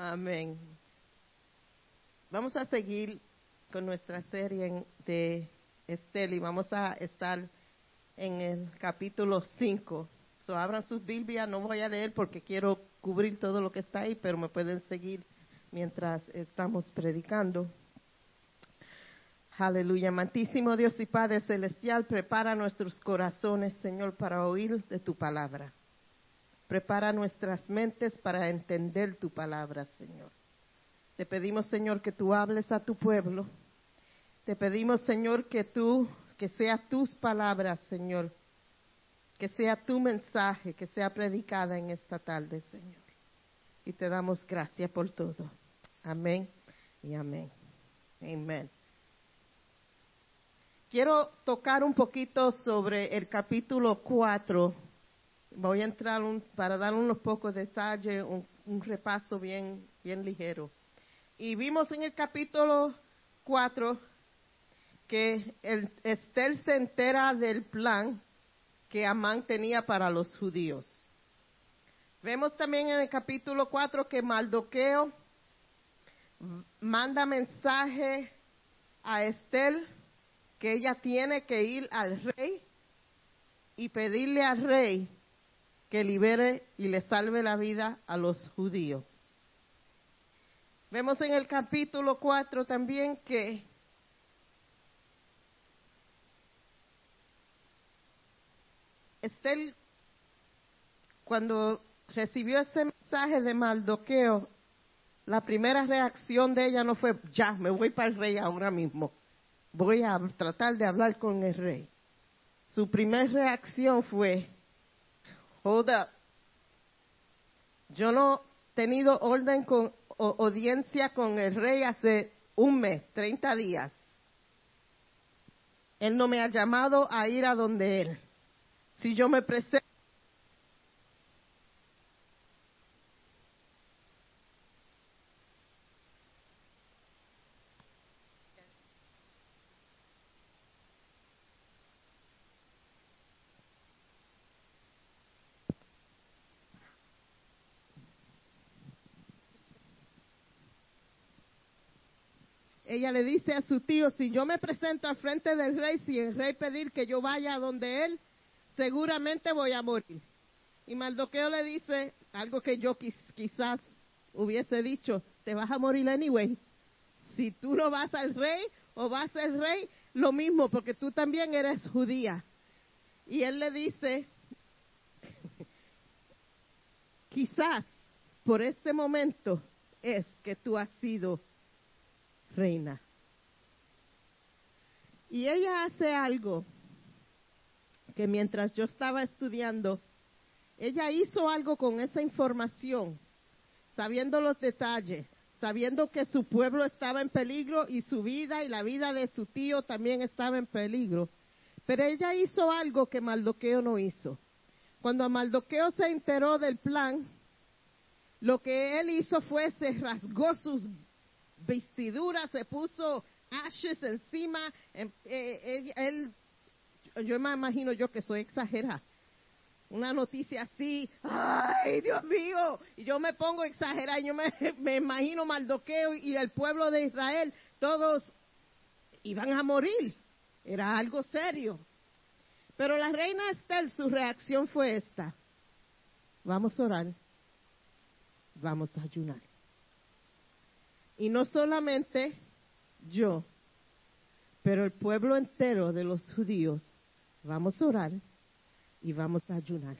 Amén. Vamos a seguir con nuestra serie de Estel y vamos a estar en el capítulo 5. So, abran sus Biblias, no voy a leer porque quiero cubrir todo lo que está ahí, pero me pueden seguir mientras estamos predicando. Aleluya, amantísimo Dios y Padre Celestial, prepara nuestros corazones, Señor, para oír de tu palabra. Prepara nuestras mentes para entender tu palabra, Señor. Te pedimos, Señor, que tú hables a tu pueblo. Te pedimos, Señor, que tú, que sea tus palabras, Señor, que sea tu mensaje, que sea predicada en esta tarde, Señor. Y te damos gracias por todo. Amén y amén. Amén. Quiero tocar un poquito sobre el capítulo 4. Voy a entrar para dar unos pocos detalles, un, un, repaso bien, bien ligero. Y vimos en el capítulo 4 que el, Esther se entera del plan que Amán tenía para los judíos. Vemos también en el capítulo 4 que Maldoqueo manda mensaje a Esther que ella tiene que ir al rey y pedirle al rey que libere y le salve la vida a los judíos. Vemos en el capítulo 4 también que Estel, cuando recibió ese mensaje de Maldoqueo, la primera reacción de ella no fue, ya, me voy para el rey ahora mismo voy a tratar de hablar con el rey. Su primera reacción fue, hold up, yo no he tenido orden con audiencia con el rey hace un mes, 30 días. Él no me ha llamado a ir a donde él. Si yo me presento ella le dice a su tío, si yo me presento al frente del rey, si el rey pedir que yo vaya a donde él, seguramente voy a morir. Y Maldoqueo le dice algo que yo quizás hubiese dicho, te vas a morir anyway. Si tú no vas al rey o vas al rey, lo mismo, porque tú también eres judía. Y él le dice, quizás por este momento es que tú has sido reina. Y ella hace algo que mientras yo estaba estudiando, ella hizo algo con esa información, sabiendo los detalles, sabiendo que su pueblo estaba en peligro y su vida y la vida de su tío también estaba en peligro. Pero ella hizo algo que Maldoqueo no hizo. Cuando Maldoqueo se enteró del plan, lo que él hizo fue se rasgó sus vestidura, se puso ashes encima. Em, eh, él, yo me imagino yo que soy exagerada. Una noticia así, ay Dios mío, y yo me pongo exagerada, yo me, me imagino Maldoqueo y el pueblo de Israel, todos iban a morir, era algo serio. Pero la reina Estel, su reacción fue esta, vamos a orar, vamos a ayunar. Y no solamente yo, pero el pueblo entero de los judíos, vamos a orar y vamos a ayunar.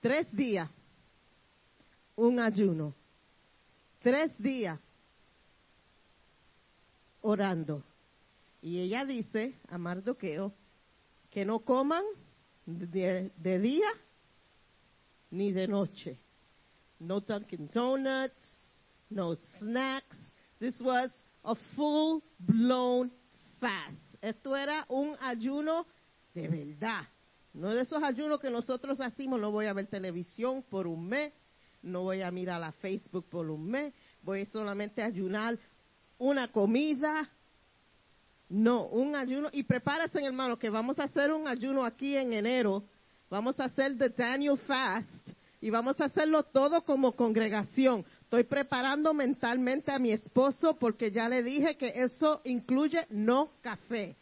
Tres días, un ayuno. Tres días orando. Y ella dice a Mardoqueo que no coman de, de día ni de noche no Dunkin' Donuts, no snacks. This was a full blown fast. Esto era un ayuno de verdad. No de esos ayunos que nosotros hacemos, no voy a ver televisión por un mes, no voy a mirar a Facebook por un mes, voy solamente a ayunar una comida. No, un ayuno. Y prepárese, hermano, que vamos a hacer un ayuno aquí en enero. Vamos a hacer the Daniel Fast y vamos a hacerlo todo como congregación. Estoy preparando mentalmente a mi esposo porque ya le dije que eso incluye no café.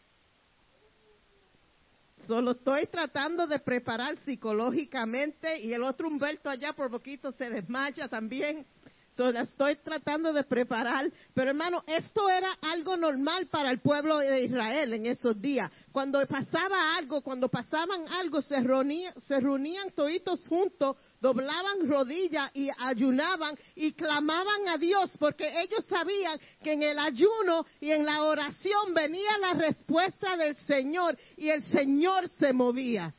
Solo estoy tratando de preparar psicológicamente y el otro Humberto allá por poquito se desmaya también. La estoy tratando de preparar. Pero hermano, esto era algo normal para el pueblo de Israel en esos días. Cuando pasaba algo, cuando pasaban algo, se reunían, se reunían toditos juntos, doblaban rodillas y ayunaban y clamaban a Dios porque ellos sabían que en el ayuno y en la oración venía la respuesta del Señor y el Señor se movía.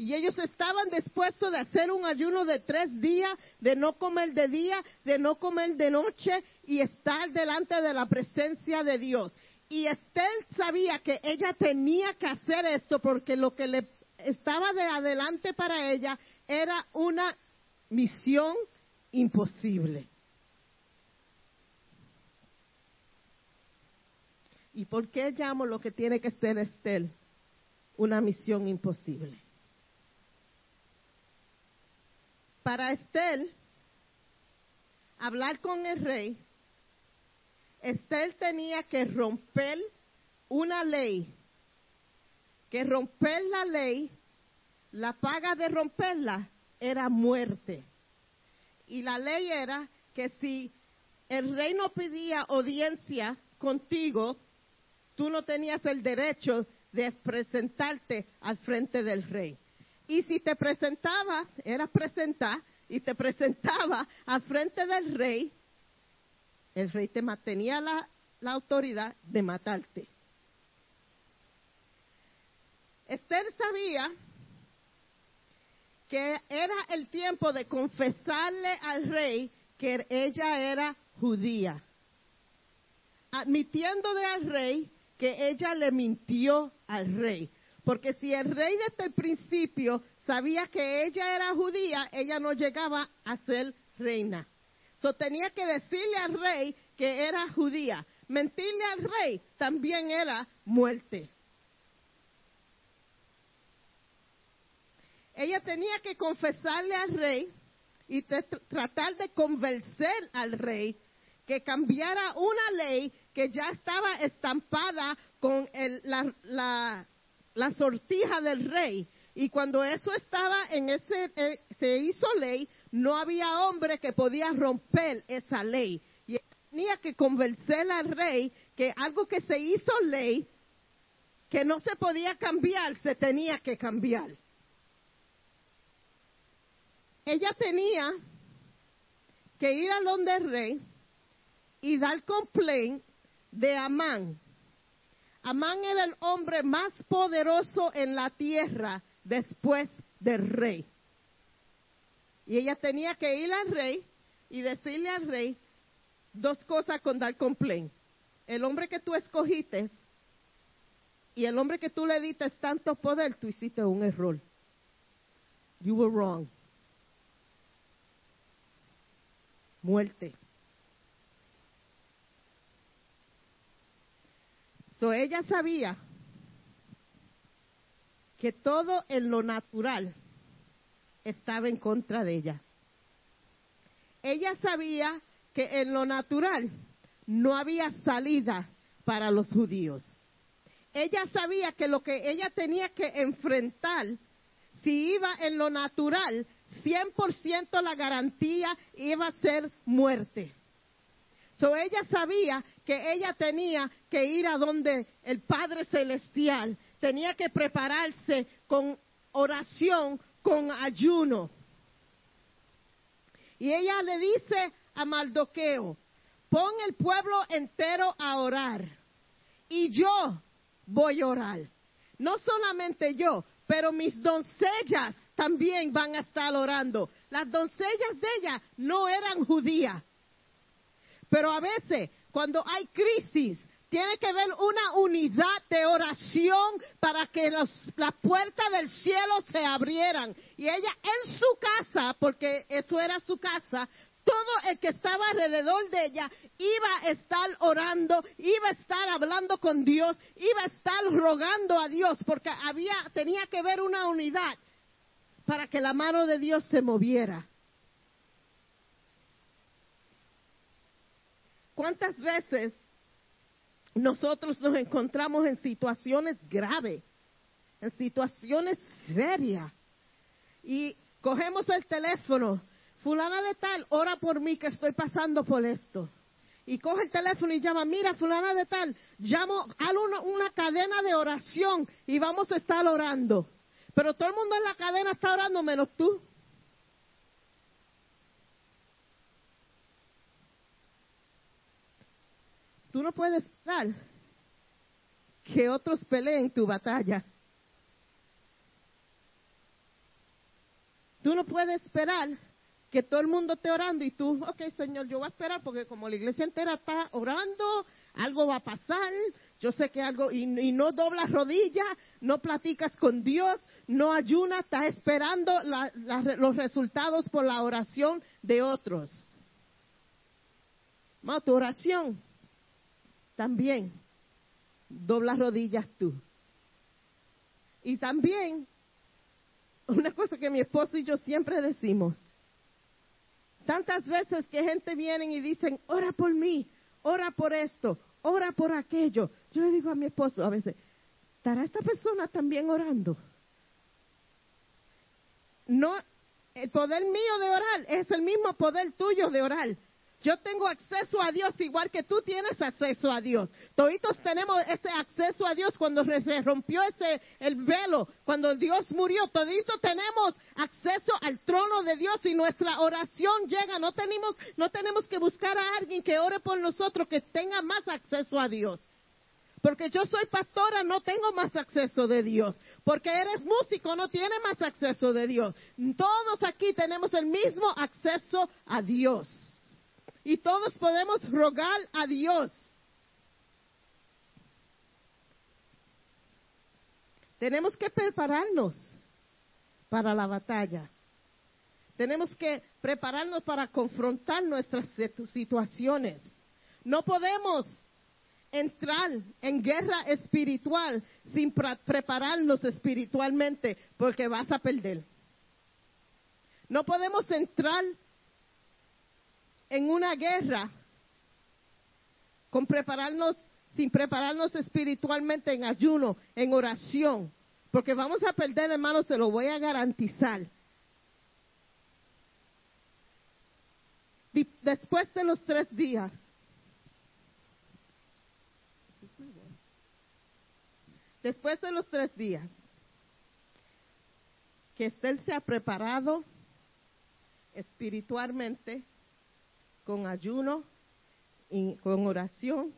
Y ellos estaban dispuestos de hacer un ayuno de tres días, de no comer de día, de no comer de noche y estar delante de la presencia de Dios. Y Estel sabía que ella tenía que hacer esto porque lo que le estaba de adelante para ella era una misión imposible. ¿Y por qué llamo lo que tiene que ser Estel una misión imposible? Para Estel hablar con el rey, Estel tenía que romper una ley, que romper la ley, la paga de romperla era muerte. Y la ley era que si el rey no pedía audiencia contigo, tú no tenías el derecho de presentarte al frente del rey. Y si te presentaba, era presentar, y te presentaba al frente del rey, el rey te mantenía la, la autoridad de matarte. Esther sabía que era el tiempo de confesarle al rey que ella era judía, admitiéndole al rey que ella le mintió al rey. Porque si el rey desde el principio sabía que ella era judía, ella no llegaba a ser reina. So tenía que decirle al rey que era judía. Mentirle al rey también era muerte. Ella tenía que confesarle al rey y tratar de convencer al rey que cambiara una ley que ya estaba estampada con la, la sortija del rey. Y cuando eso estaba en ese, eh, se hizo ley, no había hombre que podía romper esa ley. Y tenía que convencer al rey que algo que se hizo ley, que no se podía cambiar, se tenía que cambiar. Ella tenía que ir a donde el rey y dar complaint de Amán, Amán era el hombre más poderoso en la tierra después del rey. Y ella tenía que ir al rey y decirle al rey dos cosas con dar complaint. El hombre que tú escogiste y el hombre que tú le diste tanto poder, tú hiciste un error. You were wrong. Muerte. Ella sabía que todo en lo natural estaba en contra de ella. Ella sabía que en lo natural no había salida para los judíos. Ella sabía que lo que ella tenía que enfrentar, si iba en lo natural, 100% la garantía iba a ser muerte. Ella sabía que ella tenía que ir a donde el Padre Celestial, tenía que prepararse con oración, con ayuno. Y ella le dice a Maldoqueo, pon el pueblo entero a orar. Y yo voy a orar. No solamente yo, pero mis doncellas también van a estar orando. Las doncellas de ella no eran judías. Pero a veces, cuando hay crisis, tiene que haber una unidad de oración para que las puertas del cielo se abrieran. Y ella en su casa, porque eso era su casa, todo el que estaba alrededor de ella iba a estar orando, iba a estar hablando con Dios, iba a estar rogando a Dios, porque había, tenía que haber una unidad para que la mano de Dios se moviera. ¿Cuántas veces nosotros nos encontramos en situaciones graves, en situaciones serias, y cogemos el teléfono, fulana de tal, ora por mí que estoy pasando por esto. Y coge el teléfono y llama, mira, fulana de tal, llamo, a una, una cadena de oración y vamos a estar orando. Pero todo el mundo en la cadena está orando menos tú. Tú no puedes esperar que otros peleen tu batalla. Tú no puedes esperar que todo el mundo esté orando y tú, ok, Señor, yo voy a esperar porque como la iglesia entera está orando, algo va a pasar, yo sé que algo, y, no doblas rodillas, no platicas con Dios, no ayunas, estás esperando los resultados por la oración de otros. No, tu oración también doblas rodillas tú. Y también, una cosa que mi esposo y yo siempre decimos, tantas veces que gente viene y dicen, ora por mí, ora por esto, ora por aquello. Yo le digo a mi esposo a veces, ¿estará esta persona también orando? No, el poder mío de orar es el mismo poder tuyo de orar. Yo tengo acceso a Dios igual que tú tienes acceso a Dios. Toditos tenemos ese acceso a Dios cuando se rompió ese el velo, cuando Dios murió. Toditos tenemos acceso al trono de Dios y nuestra oración llega. No tenemos no tenemos que buscar a alguien que ore por nosotros que tenga más acceso a Dios. Porque yo soy pastora, no tengo más acceso de Dios. Porque eres músico, no tienes más acceso de Dios. Todos aquí tenemos el mismo acceso a Dios. Y todos podemos rogar a Dios. Tenemos que prepararnos para la batalla. Tenemos que prepararnos para confrontar nuestras situaciones. No podemos entrar en guerra espiritual sin prepararnos espiritualmente porque vas a perder. No podemos entrar en una guerra con prepararnos, sin prepararnos espiritualmente en ayuno, en oración, porque vamos a perder, hermanos, se lo voy a garantizar. Después de los tres días, después de los tres días, que Estel se ha preparado espiritualmente, con ayuno y con oración,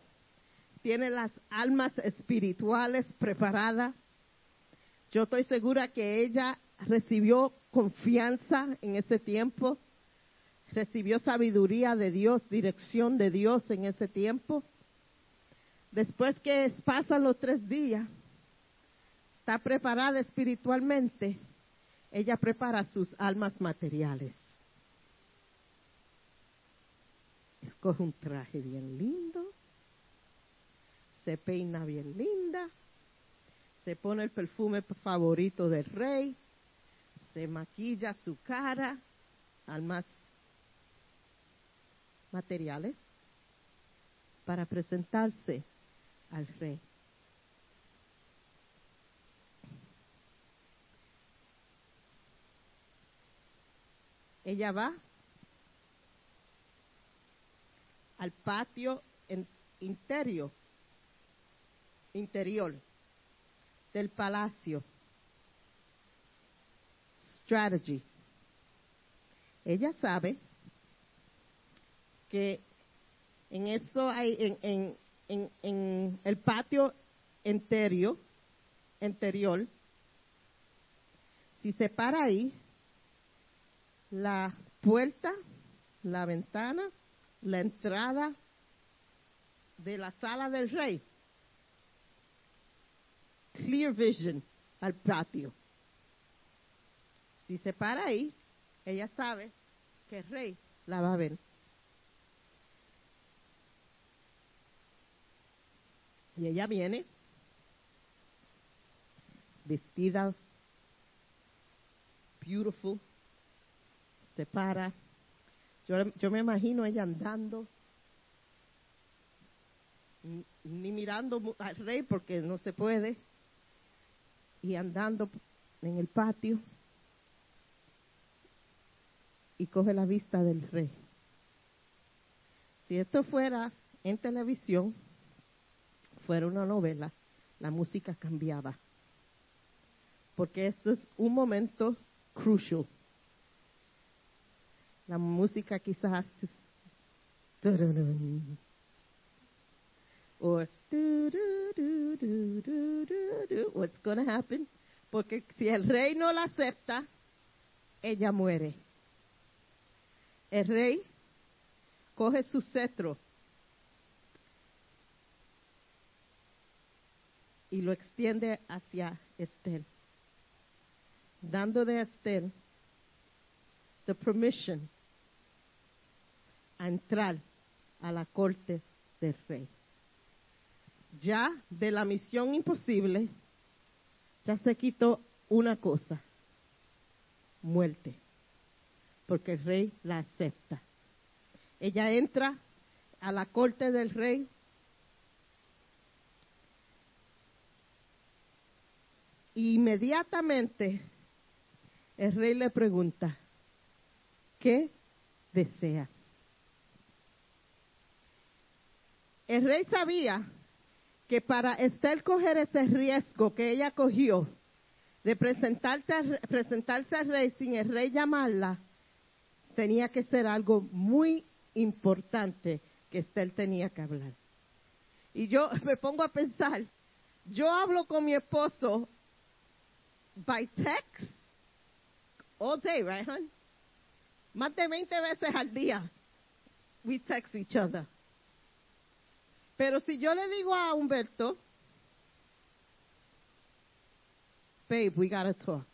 tiene las almas espirituales preparadas. Yo estoy segura que ella recibió confianza en ese tiempo, recibió sabiduría de Dios, dirección de Dios en ese tiempo. Después que pasan los tres días, está preparada espiritualmente, ella prepara sus almas materiales. Escoge un traje bien lindo, se peina bien linda, se pone el perfume favorito del rey, se maquilla su cara, al más materiales, para presentarse al rey. Ella va al patio interior, interior del palacio. Strategy. Ella sabe que en eso hay, en, en, en, en el patio interior, interior, si se para ahí, la puerta, la ventana la entrada de la sala del rey. Clear vision al patio. Si se para ahí, ella sabe que el rey la va a ver. Y ella viene vestida beautiful. Se para. Yo, yo me imagino ella andando, ni mirando al rey porque no se puede, y andando en el patio y coge la vista del rey. Si esto fuera en televisión, fuera una novela, la música cambiaba. Porque esto es un momento crucial. La música quizás es tururún, o du- du- du- du- du- du- du. what's to happen? Porque si el rey no la acepta, ella muere. El rey coge su cetro y lo extiende hacia Estel, dando de Estel the permission a entrar a la corte del rey. Ya de la misión imposible, ya se quitó una cosa, muerte, porque el rey la acepta. Ella entra a la corte del rey inmediatamente el rey le pregunta, ¿qué deseas? El rey sabía que para Esther coger ese riesgo que ella cogió de presentarse al rey sin el rey llamarla, tenía que ser algo muy importante que Esther tenía que hablar. Y yo me pongo a pensar, yo hablo con mi esposo by text all day, right, hon? Más de 20 veces al día we text each other. Pero si yo le digo a Humberto, babe, we gotta talk.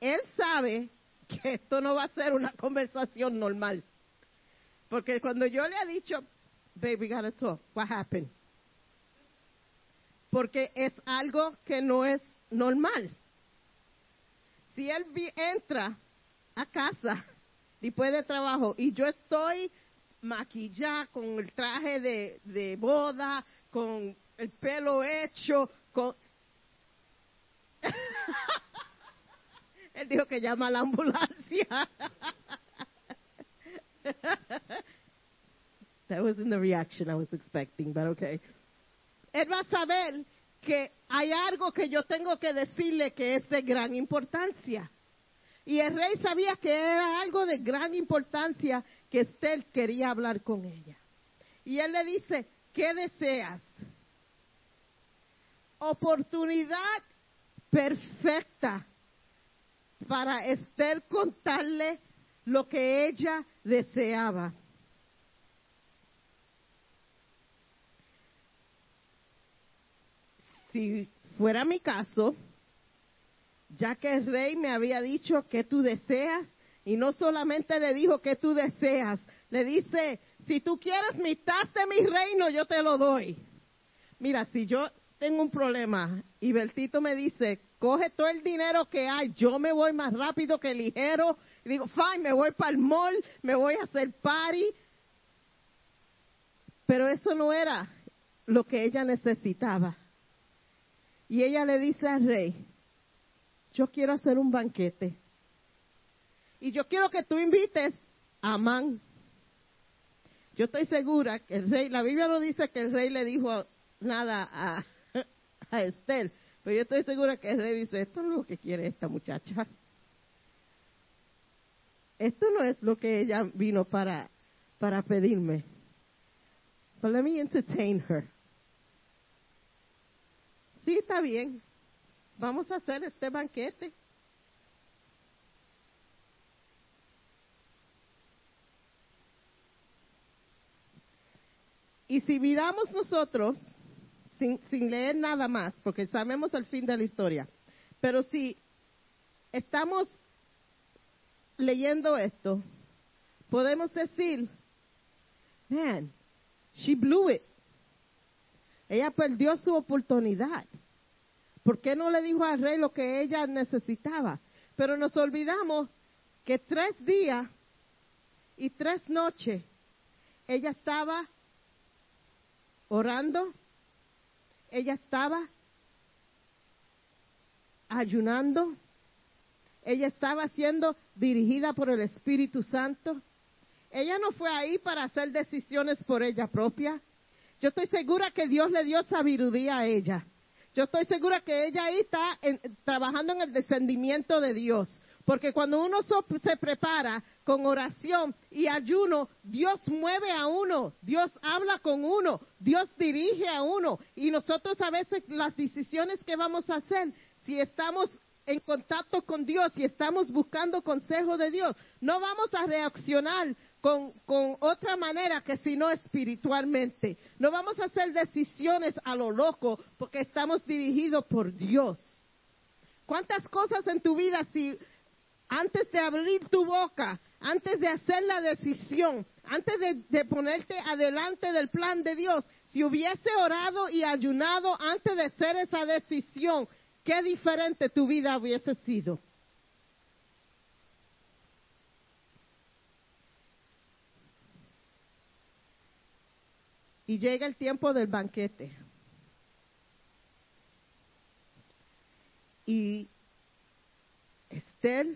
Él sabe que esto no va a ser una conversación normal. Porque cuando yo le he dicho, babe, we gotta talk, what happened? Porque es algo que no es normal. Si él entra a casa después de trabajo y yo estoy maquillada con el traje de, de boda, con el pelo hecho, con... él dijo que llama a la ambulancia. That wasn't the reaction I was expecting, but okay. Él va a saber que hay algo que yo tengo que decirle que es de gran importancia. Y el rey sabía que era algo de gran importancia que Esther quería hablar con ella. Y él le dice, ¿qué deseas? Oportunidad perfecta para Esther contarle lo que ella deseaba. Si fuera mi caso, ya que el rey me había dicho que tú deseas, y no solamente le dijo que tú deseas, le dice, si tú quieres mitad de mi reino, yo te lo doy. Mira, si yo tengo un problema y Bertito me dice, coge todo el dinero que hay, yo me voy más rápido que ligero, digo, fine, me voy para el mall, me voy a hacer party. Pero eso no era lo que ella necesitaba. Y ella le dice al rey, yo quiero hacer un banquete. Y yo quiero que tú invites a Amán. Yo estoy segura que el rey, la Biblia no dice que el rey le dijo nada a, a Esther, pero yo estoy segura que el rey dice, esto no es lo que quiere esta muchacha. Esto no es lo que ella vino para, para pedirme. But let me entertain her. Sí, está bien. Vamos a hacer este banquete. Y si miramos nosotros, sin, sin leer nada más, porque sabemos el fin de la historia, pero si estamos leyendo esto, podemos decir, man, she blew it. Ella perdió su oportunidad. ¿Por qué no le dijo al rey lo que ella necesitaba? Pero nos olvidamos que tres días y tres noches ella estaba orando, ella estaba ayunando, ella estaba siendo dirigida por el Espíritu Santo. Ella no fue ahí para hacer decisiones por ella propia. Yo estoy segura que Dios le dio sabiduría a ella. Yo estoy segura que ella ahí está trabajando en el descendimiento de Dios. Porque cuando uno se prepara con oración y ayuno, Dios mueve a uno, Dios habla con uno, Dios dirige a uno. Y nosotros a veces las decisiones que vamos a hacer, si estamos en contacto con Dios y estamos buscando consejo de Dios, no vamos a reaccionar con, otra manera que si no espiritualmente. No vamos a hacer decisiones a lo loco porque estamos dirigidos por Dios. ¿Cuántas cosas en tu vida si antes de abrir tu boca, antes de hacer la decisión, antes de, ponerte adelante del plan de Dios, si hubiese orado y ayunado antes de hacer esa decisión, qué diferente tu vida hubiese sido. Y llega el tiempo del banquete. Y Esther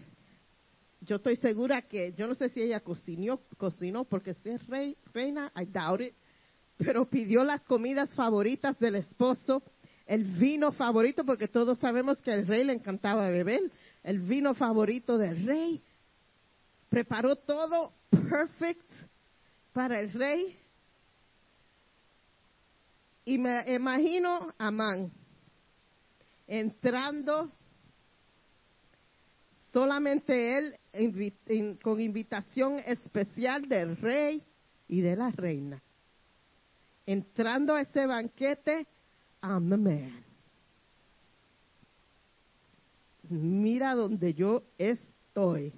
yo estoy segura que, yo no sé si ella cocinó, cocinó porque si es rey, reina, I doubt it, pero pidió las comidas favoritas del esposo, el vino favorito, porque todos sabemos que al rey le encantaba beber, el vino favorito del rey, preparó todo perfect para el rey. Y me imagino a Amán entrando solamente él con invitación especial del rey y de la reina. Entrando a ese banquete, I'm the man. Mira donde yo estoy.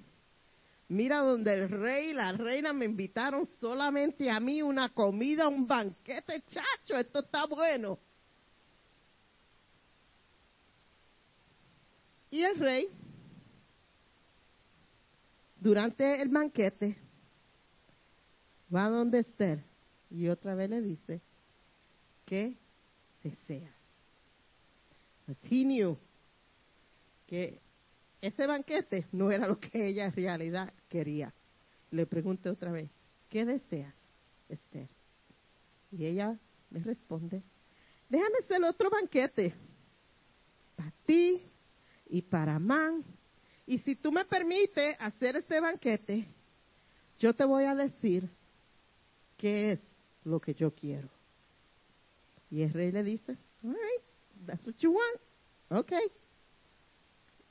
Mira donde el rey y la reina me invitaron solamente a mí una comida, un banquete, chacho, esto está bueno. Y el rey durante el banquete, va donde Esther y otra vez le dice, ¿qué deseas? He que ese banquete no era lo que ella en realidad quería. Le pregunté otra vez, ¿qué deseas, Esther? Y ella me responde, déjame hacer otro banquete para ti y para Man y si tú me permites hacer este banquete, yo te voy a decir qué es lo que yo quiero. Y el rey le dice, all right, that's what you want. Okay.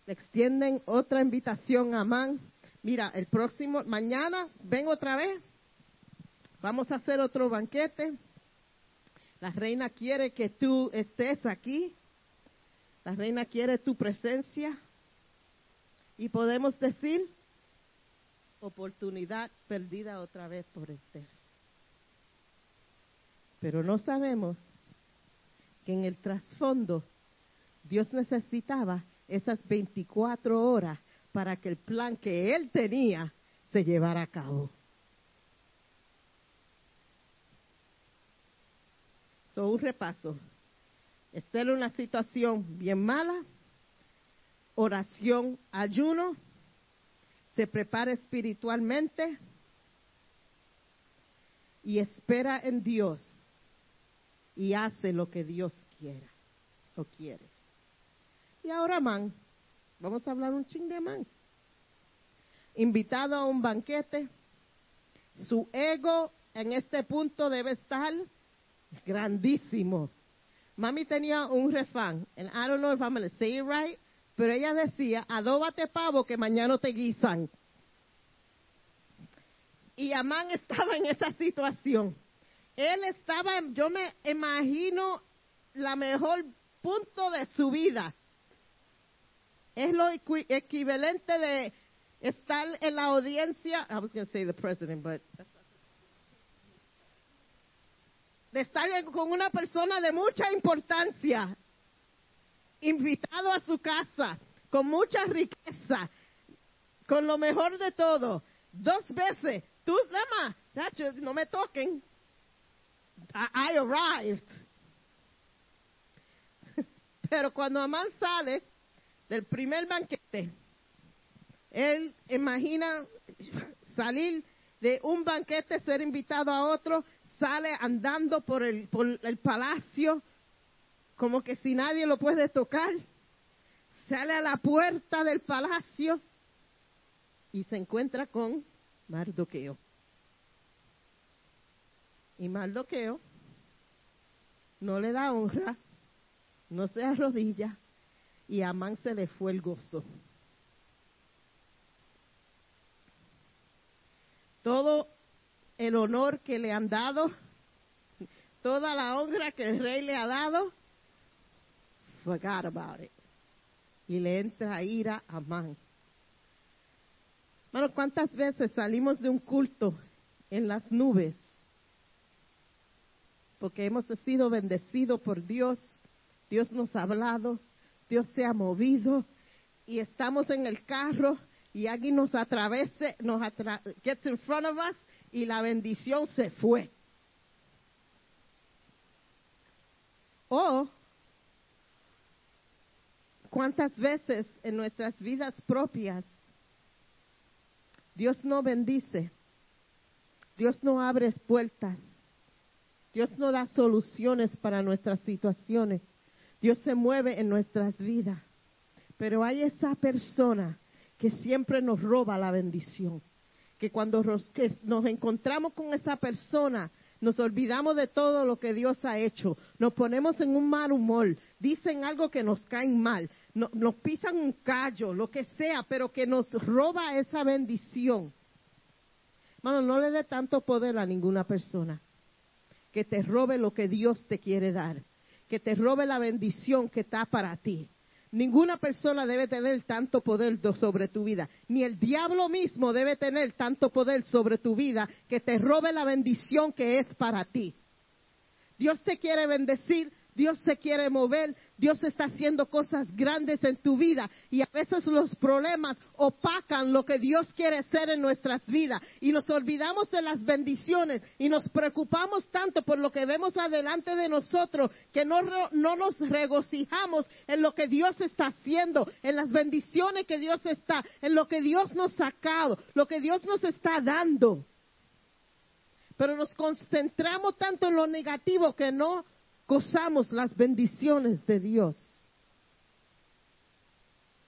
Le extienden otra invitación a Man. Mira, el próximo, mañana ven otra vez. Vamos a hacer otro banquete. La reina quiere que tú estés aquí. La reina quiere tu presencia. Y podemos decir, oportunidad perdida otra vez por Esther. Pero no sabemos que en el trasfondo Dios necesitaba esas 24 horas para que el plan que él tenía se llevara a cabo. So, un repaso. Esther en una situación bien mala, oración, ayuno, se prepara espiritualmente y espera en Dios y hace lo que Dios quiera o quiere. Y ahora Man, vamos a hablar un ching de Man. Invitado a un banquete, su ego en este punto debe estar grandísimo. Mami tenía un refán, and I don't know if I'm going to say it right, pero ella decía, adóbate pavo que mañana te guisan. Y Amán estaba en esa situación. Él estaba, yo me imagino, la mejor punto de su vida. Es lo equivalente de estar en la audiencia, I was going to say the president, but de estar con una persona de mucha importancia invitado a su casa con mucha riqueza, con lo mejor de todo, dos veces, tú, nada más, no me toquen. I, arrived. Pero cuando Amán sale del primer banquete, él imagina salir de un banquete, ser invitado a otro, sale andando por el, por el palacio, como que si nadie lo puede tocar, sale a la puerta del palacio y se encuentra con Mardoqueo. Y Mardoqueo no le da honra, no se arrodilla y a Amán se le fue el gozo. Todo el honor que le han dado, toda la honra que el rey le ha dado, forgot about it. Y le entra ira a Amán. Bueno, ¿cuántas veces salimos de un culto en las nubes? Porque hemos sido bendecidos por Dios, Dios nos ha hablado, Dios se ha movido y estamos en el carro y alguien nos atravese, nos atra gets in front of us y la bendición se fue. O cuántas veces en nuestras vidas propias Dios no bendice, Dios no abre puertas, Dios no da soluciones para nuestras situaciones, Dios se mueve en nuestras vidas, pero hay esa persona que siempre nos roba la bendición, que cuando nos encontramos con esa persona, nos olvidamos de todo lo que Dios ha hecho, nos ponemos en un mal humor, dicen algo que nos cae mal, nos pisan un callo, lo que sea, pero que nos roba esa bendición. Hermano, no le dé tanto poder a ninguna persona que te robe lo que Dios te quiere dar, que te robe la bendición que está para ti. Ninguna persona debe tener tanto poder sobre tu vida, ni el diablo mismo debe tener tanto poder sobre tu vida que te robe la bendición que es para ti. Dios te quiere bendecir, Dios se quiere mover, Dios está haciendo cosas grandes en tu vida y a veces los problemas opacan lo que Dios quiere hacer en nuestras vidas y nos olvidamos de las bendiciones y nos preocupamos tanto por lo que vemos adelante de nosotros que no, no nos regocijamos en lo que Dios está haciendo, en las bendiciones que Dios está, en lo que Dios nos ha sacado, lo que Dios nos está dando. Pero nos concentramos tanto en lo negativo que no gozamos las bendiciones de Dios.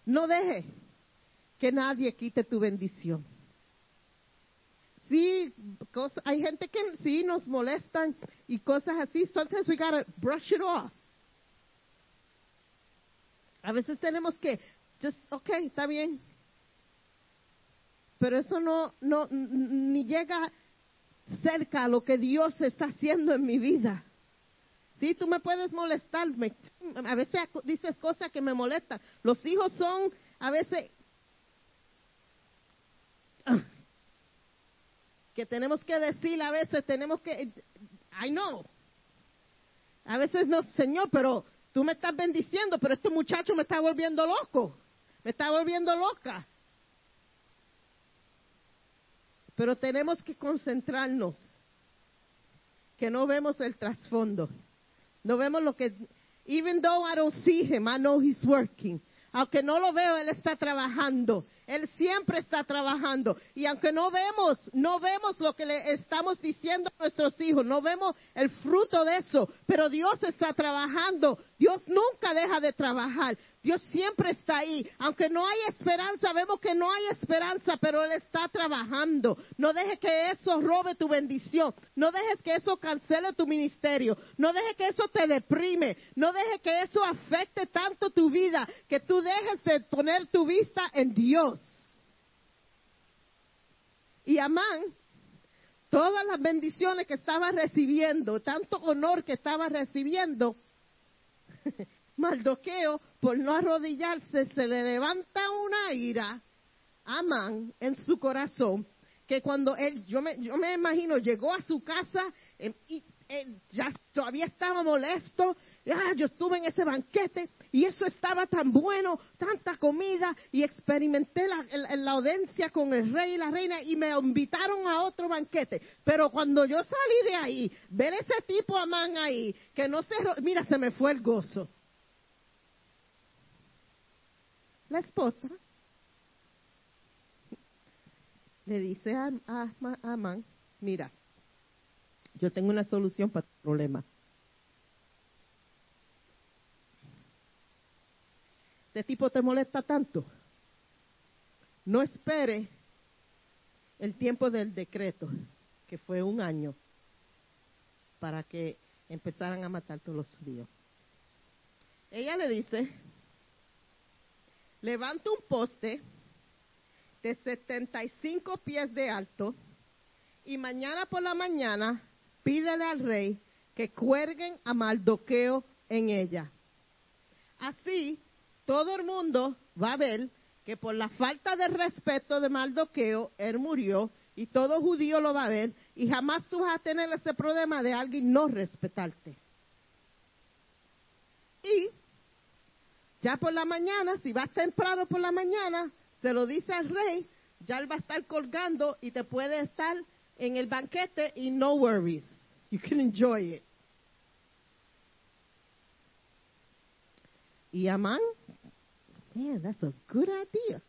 No deje que nadie quite tu bendición. Sí, hay gente que sí nos molestan y cosas así. Sometimes we gotta brush it off. A veces tenemos que, just, okay, está bien. Pero eso no, no, ni llega cerca a lo que Dios está haciendo en mi vida. Sí, tú me puedes molestar. a veces dices cosas que me molestan. Los hijos son a veces que tenemos que decir, a veces tenemos que, I know. A veces no, Señor, pero tú me estás bendiciendo, pero este muchacho me está volviendo loco. Me está volviendo loca. Pero tenemos que concentrarnos, que no vemos el trasfondo. No vemos lo que, even though I don't see him, I know he's working. Aunque no lo veo, Él está trabajando. Él siempre está trabajando. Y aunque no vemos, no vemos lo que le estamos diciendo a nuestros hijos, no vemos el fruto de eso, pero Dios está trabajando. Dios nunca deja de trabajar. Dios siempre está ahí. Aunque no hay esperanza, vemos que no hay esperanza, pero Él está trabajando. No dejes que eso robe tu bendición. No dejes que eso cancele tu ministerio. No dejes que eso te deprime. No dejes que eso afecte tanto tu vida que tú dejes de poner tu vista en Dios. Y Amán, todas las bendiciones que estaba recibiendo, tanto honor que estaba recibiendo, Maldoqueo, por no arrodillarse, se le levanta una ira a en su corazón, que cuando él, yo me, yo me imagino, llegó a su casa em, y eh, ya todavía estaba molesto. Ah, yo estuve en ese banquete y eso estaba tan bueno, tanta comida y experimenté la, la, audiencia con el rey y la reina y me invitaron a otro banquete. Pero cuando yo salí de ahí, ver ese tipo Amán ahí, que no se, mira, se me fue el gozo. La esposa le dice a, a, a Amán, mira, yo tengo una solución para tu problema. Este tipo te molesta tanto. No espere el tiempo del decreto, que fue un año, para que empezaran a matar todos los judíos. Ella le dice, levanta un poste de 75 pies de alto y mañana por la mañana pídele al rey que cuerguen a Maldoqueo en ella. Así, todo el mundo va a ver que por la falta de respeto de Maldoqueo, él murió y todo judío lo va a ver y jamás tú vas a tener ese problema de alguien no respetarte. Y ya por la mañana, si vas temprano por la mañana, se lo dice al rey, ya él va a estar colgando y te puede estar en el banquete y no worries. You can enjoy it. Y Amán, yeah, that's a good idea.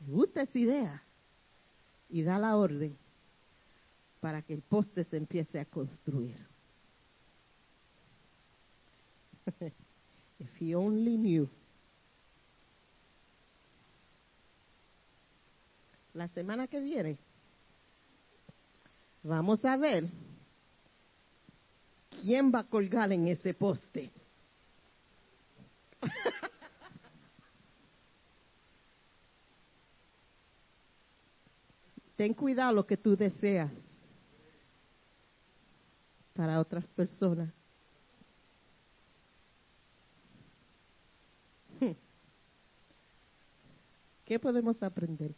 Me gusta esa idea. Y da la orden para que el poste se empiece a construir. If he only knew. La semana que viene vamos a ver ¿quién va a colgar en ese poste? Ten cuidado lo que tú deseas para otras personas. ¿Qué podemos aprender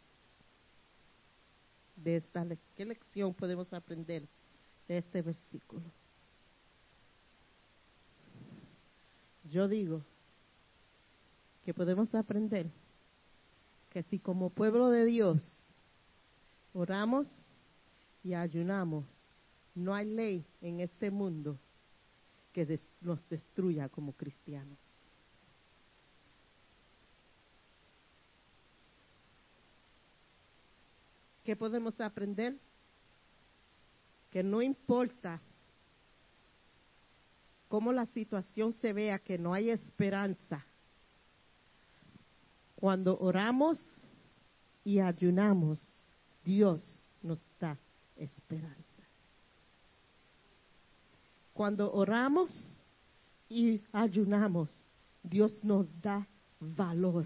de esta qué lección podemos aprender de este versículo? Yo digo que podemos aprender que si como pueblo de Dios oramos y ayunamos, no hay ley en este mundo que nos destruya como cristianos. ¿Qué podemos aprender? Que no importa cómo la situación se vea que no hay esperanza, cuando oramos y ayunamos, Dios nos da esperanza. Cuando oramos y ayunamos, Dios nos da valor.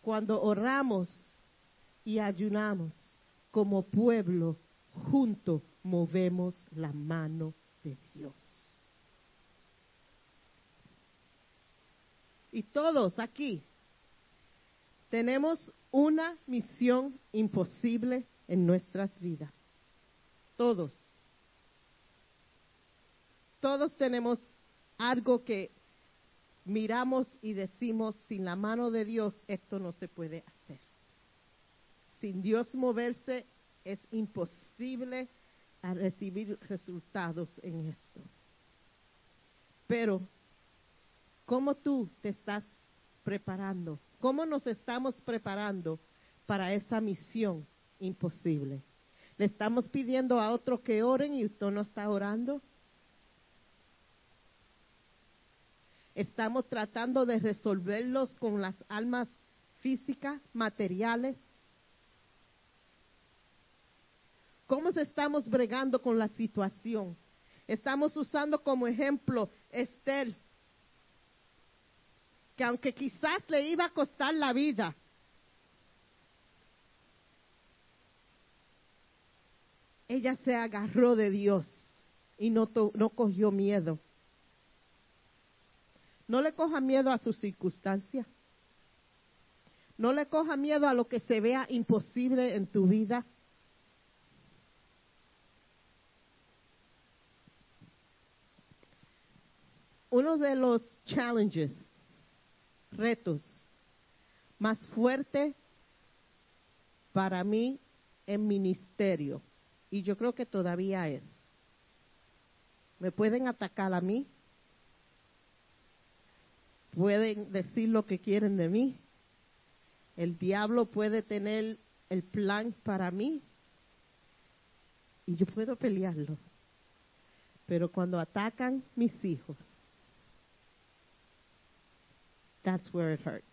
Cuando oramos y ayunamos como pueblo, junto movemos la mano de Dios. Y todos aquí tenemos una misión imposible en nuestras vidas. Todos. Todos tenemos algo que miramos y decimos, sin la mano de Dios esto no se puede hacer. Sin Dios moverse es imposible a recibir resultados en esto. Pero, ¿cómo tú te estás preparando? ¿Cómo nos estamos preparando para esa misión imposible? ¿Le estamos pidiendo a otro que oren y usted no está orando? ¿Estamos tratando de resolverlos con las almas físicas, materiales? ¿Cómo estamos bregando con la situación? Estamos usando como ejemplo Esther, que aunque quizás le iba a costar la vida, ella se agarró de Dios y no, no cogió miedo. No le coja miedo a sus circunstancias. No le coja miedo a lo que se vea imposible en tu vida. Uno de los challenges, retos más fuertes para mí en ministerio, y yo creo que todavía es. Me pueden atacar a mí, pueden decir lo que quieren de mí, el diablo puede tener el plan para mí y yo puedo pelearlo. Pero cuando atacan mis hijos, that's where it hurts.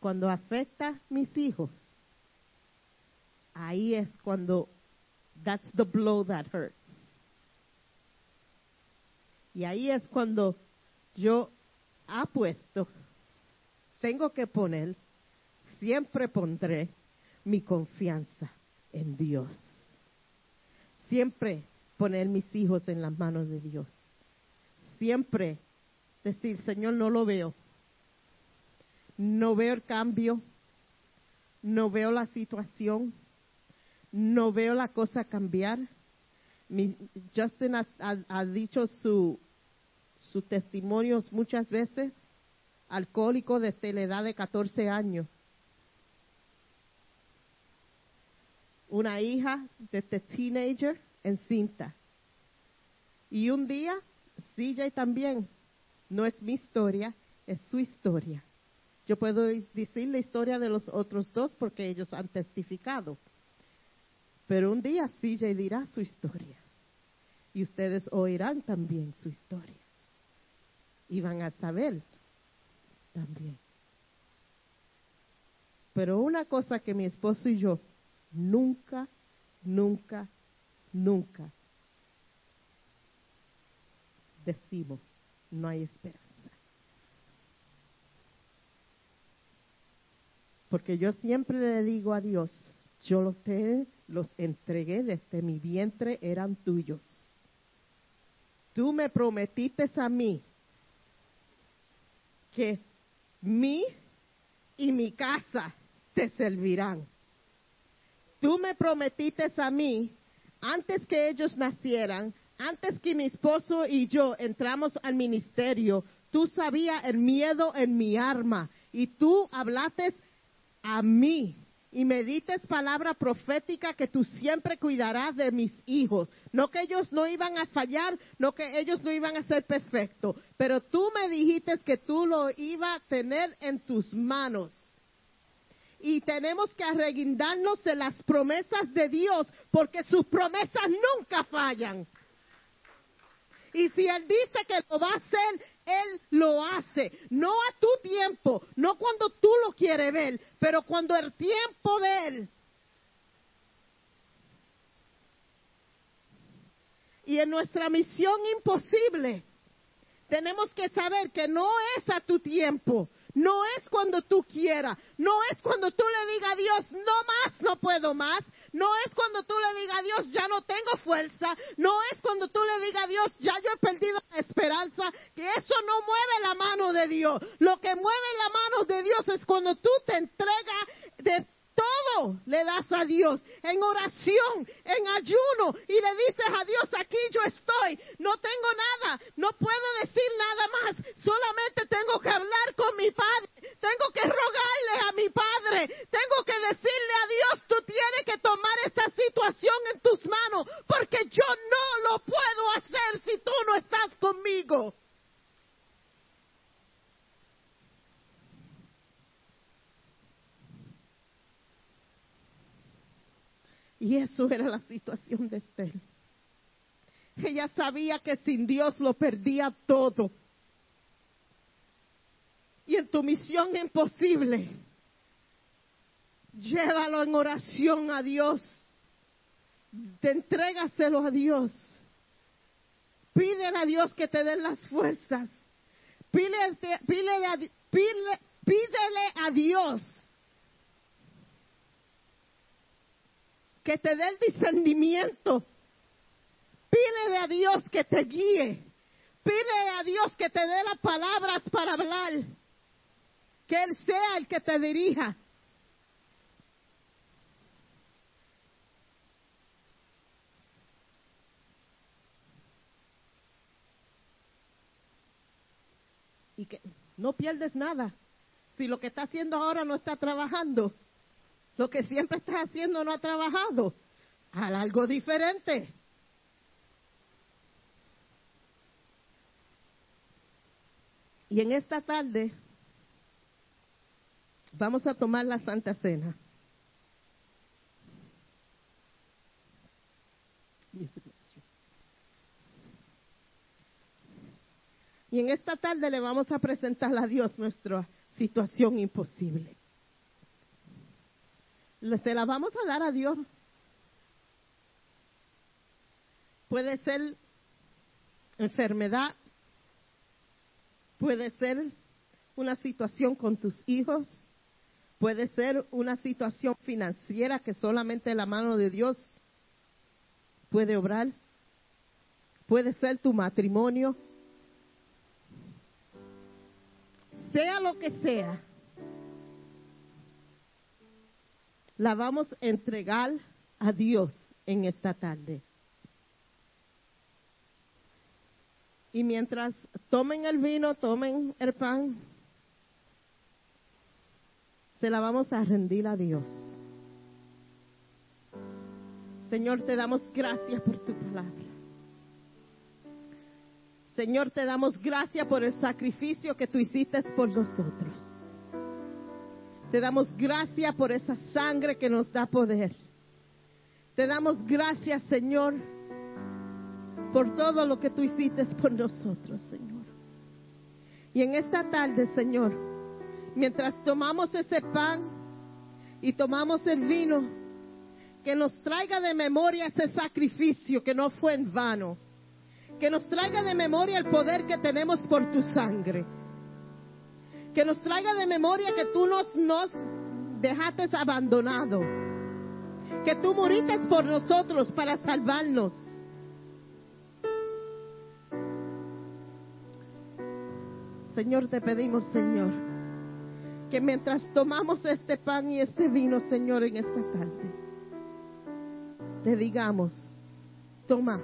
Cuando afecta mis hijos, ahí es cuando that's the blow that hurts. Y ahí es cuando yo apuesto, tengo que poner, siempre pondré mi confianza en Dios. Siempre poner mis hijos en las manos de Dios. Siempre decir, Señor, no lo veo. No veo el cambio. No veo la situación. No veo la cosa cambiar. Justin ha, dicho su, sus testimonios muchas veces. Alcohólico desde la edad de 14 años una hija de este teenager en cinta. Y un día, CJ también, no es mi historia, es su historia. Yo puedo decir la historia de los otros dos porque ellos han testificado. Pero un día CJ dirá su historia. Y ustedes oirán también su historia. Y van a saber también. Pero una cosa que mi esposo y yo nunca, nunca, nunca decimos, no hay esperanza. Porque yo siempre le digo a Dios, yo los, te, los entregué desde mi vientre, eran tuyos. Tú me prometiste a mí que mí y mi casa te servirán tú me prometiste a mí, antes que ellos nacieran, antes que mi esposo y yo entramos al ministerio, tú sabías el miedo en mi arma y tú hablaste a mí y me dices palabra profética que tú siempre cuidarás de mis hijos. No que ellos no iban a fallar, no que ellos no iban a ser perfectos, pero tú me dijiste que tú lo ibas a tener en tus manos y tenemos que arreguindarnos de las promesas de Dios, porque sus promesas nunca fallan. Y si Él dice que lo va a hacer, Él lo hace. No a tu tiempo, no cuando tú lo quieres ver, pero cuando el tiempo de Él. Y en nuestra misión imposible, tenemos que saber que no es a tu tiempo, no es cuando tú quieras. No es cuando tú le digas a Dios, no más, no puedo más. No es cuando tú le digas a Dios, ya no tengo fuerza. No es cuando tú le digas a Dios, ya yo he perdido la esperanza. Que eso no mueve la mano de Dios. Lo que mueve la mano de Dios es cuando tú te entregas de todo le das a Dios. En oración, en ayuno. Y le dices a Dios, aquí yo estoy, no tengo nada, no puedo decir nada más, solamente tengo que hablar con mi Padre, tengo que rogarle a mi Padre, tengo que decirle a Dios, tú tienes que tomar esta situación en tus manos, porque yo no lo puedo hacer si tú no estás conmigo. Y eso era la situación de Esther. Ella sabía que sin Dios lo perdía todo. Y en tu misión imposible, llévalo en oración a Dios. Te entrégaselo a Dios. Pídele a Dios que te den las fuerzas. Pídele, a Dios que te dé el discernimiento. Pídele a Dios que te guíe. Pídele a Dios que te dé las palabras para hablar. Que Él sea el que te dirija. Y que no pierdes nada. Si lo que está haciendo ahora no está trabajando, lo que siempre estás haciendo no ha trabajado, haz algo diferente. Y en esta tarde vamos a tomar la Santa Cena. Y en esta tarde le vamos a presentar a Dios nuestra situación imposible. Se la vamos a dar a Dios. Puede ser enfermedad, puede ser una situación con tus hijos, puede ser una situación financiera que solamente la mano de Dios puede obrar, puede ser tu matrimonio, sea lo que sea, la vamos a entregar a Dios en esta tarde. Y mientras tomen el vino, tomen el pan, se la vamos a rendir a Dios. Señor, te damos gracias por tu palabra. Señor, te damos gracias por el sacrificio que tú hiciste por nosotros. Te damos gracias por esa sangre que nos da poder. Te damos gracias, Señor, por todo lo que tú hiciste por nosotros, Señor. Y en esta tarde, Señor, mientras tomamos ese pan y tomamos el vino, que nos traiga de memoria ese sacrificio que no fue en vano que nos traiga de memoria el poder que tenemos por tu sangre. Que nos traiga de memoria que tú nos, dejaste abandonado. Que tú muriste por nosotros para salvarnos. Señor, te pedimos, Señor, que mientras tomamos este pan y este vino, Señor, en esta tarde, te digamos, toma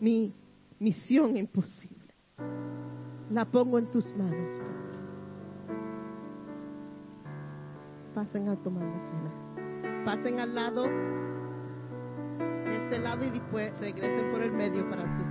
mi misión imposible. La pongo en tus manos. Pasen a tomar la cena. Pasen al lado, de este lado y después regresen por el medio para sus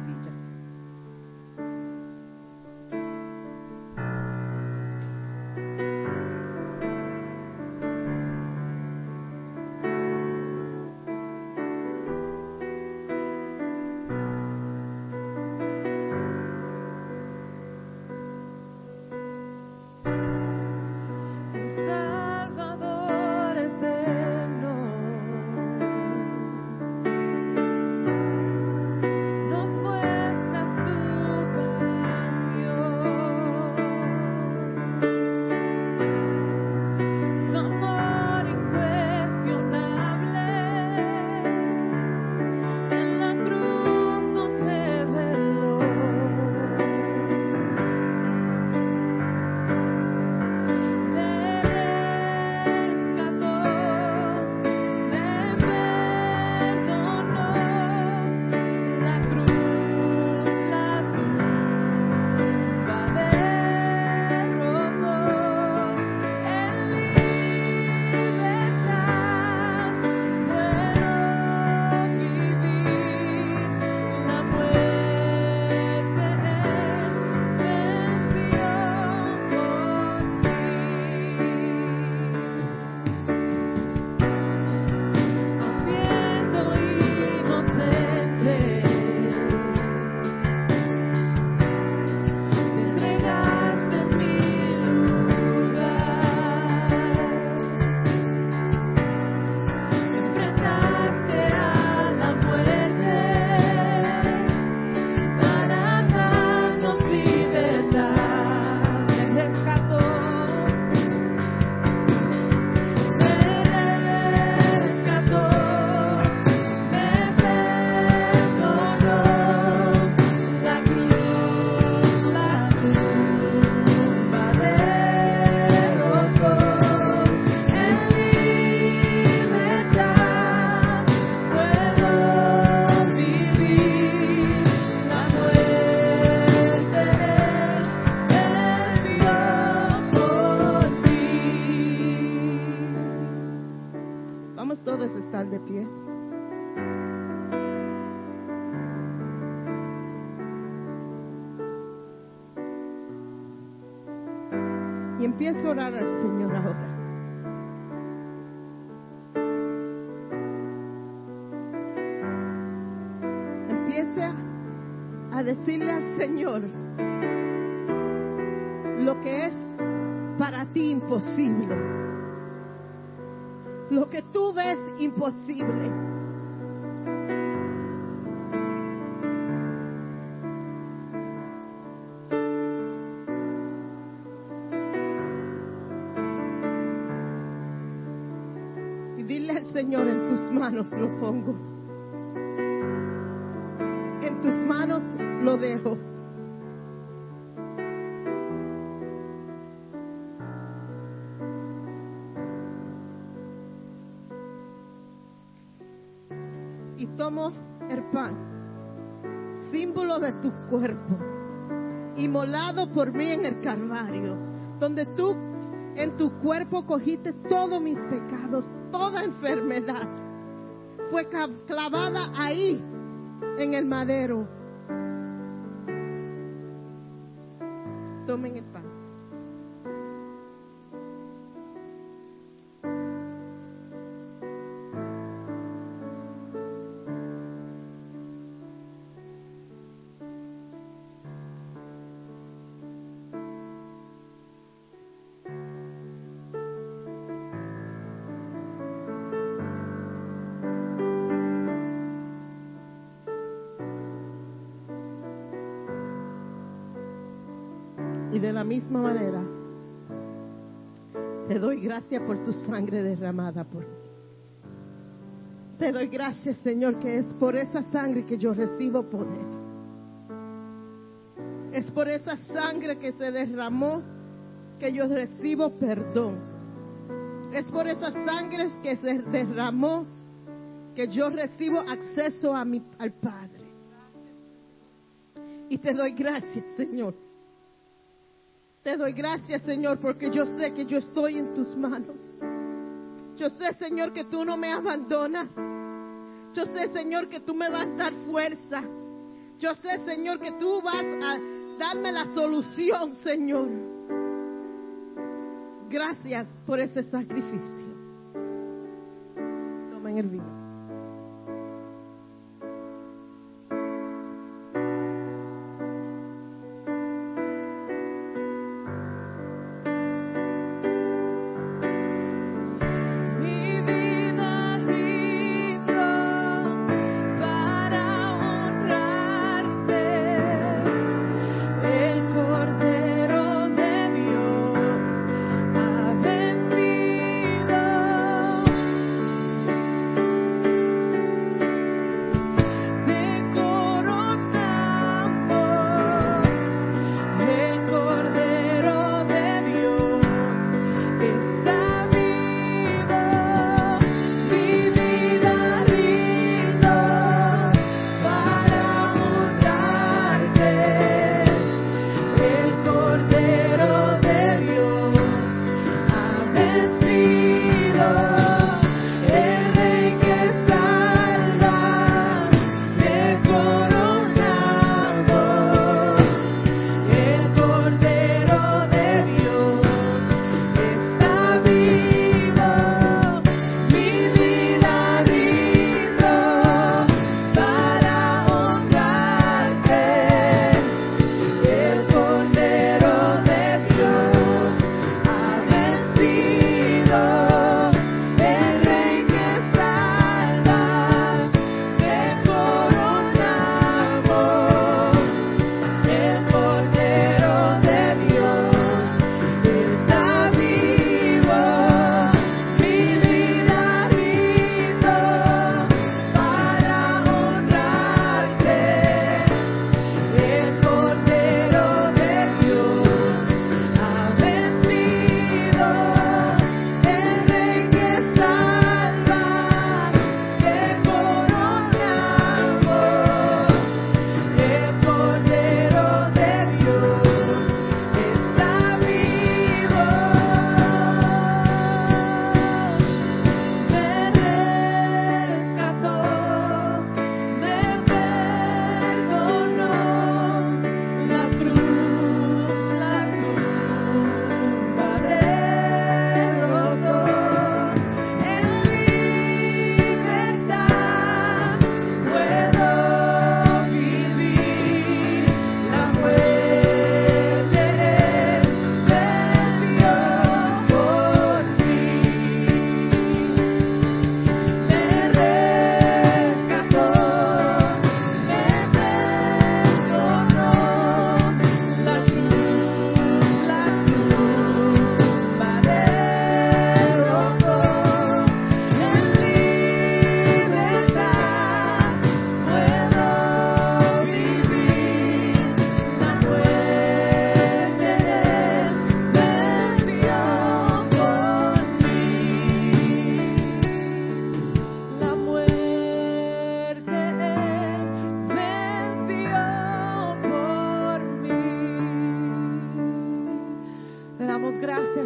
ves imposible. Y dile al Señor, en tus manos lo pongo. Por mí en el Calvario, donde tú en tu cuerpo cogiste todos mis pecados, toda enfermedad. Fue clavada ahí, en el madero. Misma manera, te doy gracias por tu sangre derramada por mí. Te doy gracias, Señor, que es por esa sangre que yo recibo poder. Es por esa sangre que se derramó que yo recibo perdón. Es por esa sangre que se derramó que yo recibo acceso a mi, al Padre. Y te doy gracias, Señor. Te doy gracias, Señor, porque yo sé que yo estoy en tus manos. Yo sé, Señor, que tú no me abandonas. Yo sé, Señor, que tú me vas a dar fuerza. Yo sé, Señor, que tú vas a darme la solución, Señor. Gracias por ese sacrificio. Tomen el vino.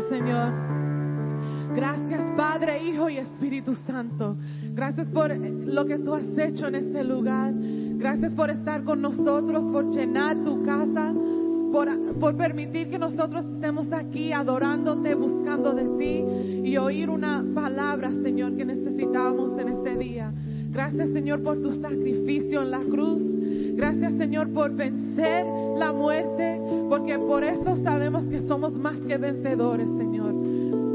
Señor. Gracias, Padre, Hijo y Espíritu Santo. Gracias por lo que tú has hecho en este lugar. Gracias por estar con nosotros, por llenar tu casa, por, permitir que nosotros estemos aquí adorándote, buscando de ti y oír una palabra, Señor, que necesitábamos en este día. Gracias, Señor, por tu sacrificio en la cruz. Gracias, Señor, por vencer la muerte, porque por eso sabemos que somos más que vencedores, Señor.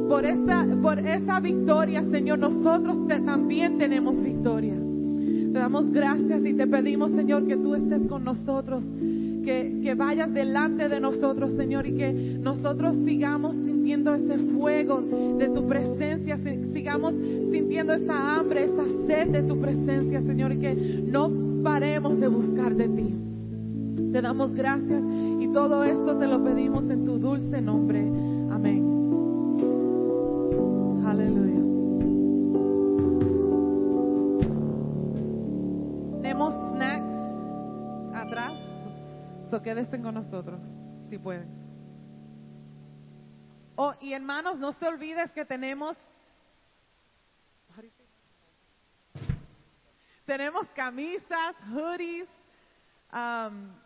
Por esa, por esa victoria, Señor, nosotros te- también tenemos victoria. Te damos gracias y te pedimos, Señor, que tú estés con nosotros, que, que vayas delante de nosotros, Señor, y que nosotros sigamos sintiendo ese fuego de tu presencia, si- sigamos sintiendo esa hambre, esa sed de tu presencia, Señor, y que no paremos de buscar de ti. Te damos gracias todo esto te lo pedimos en tu dulce nombre. Amén. Aleluya. Tenemos snacks atrás, so quédense con nosotros, si pueden. Oh, y hermanos, no se olvides que tenemos tenemos camisas, hoodies, um,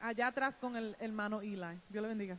allá atrás con el hermano Eli. Dios le bendiga.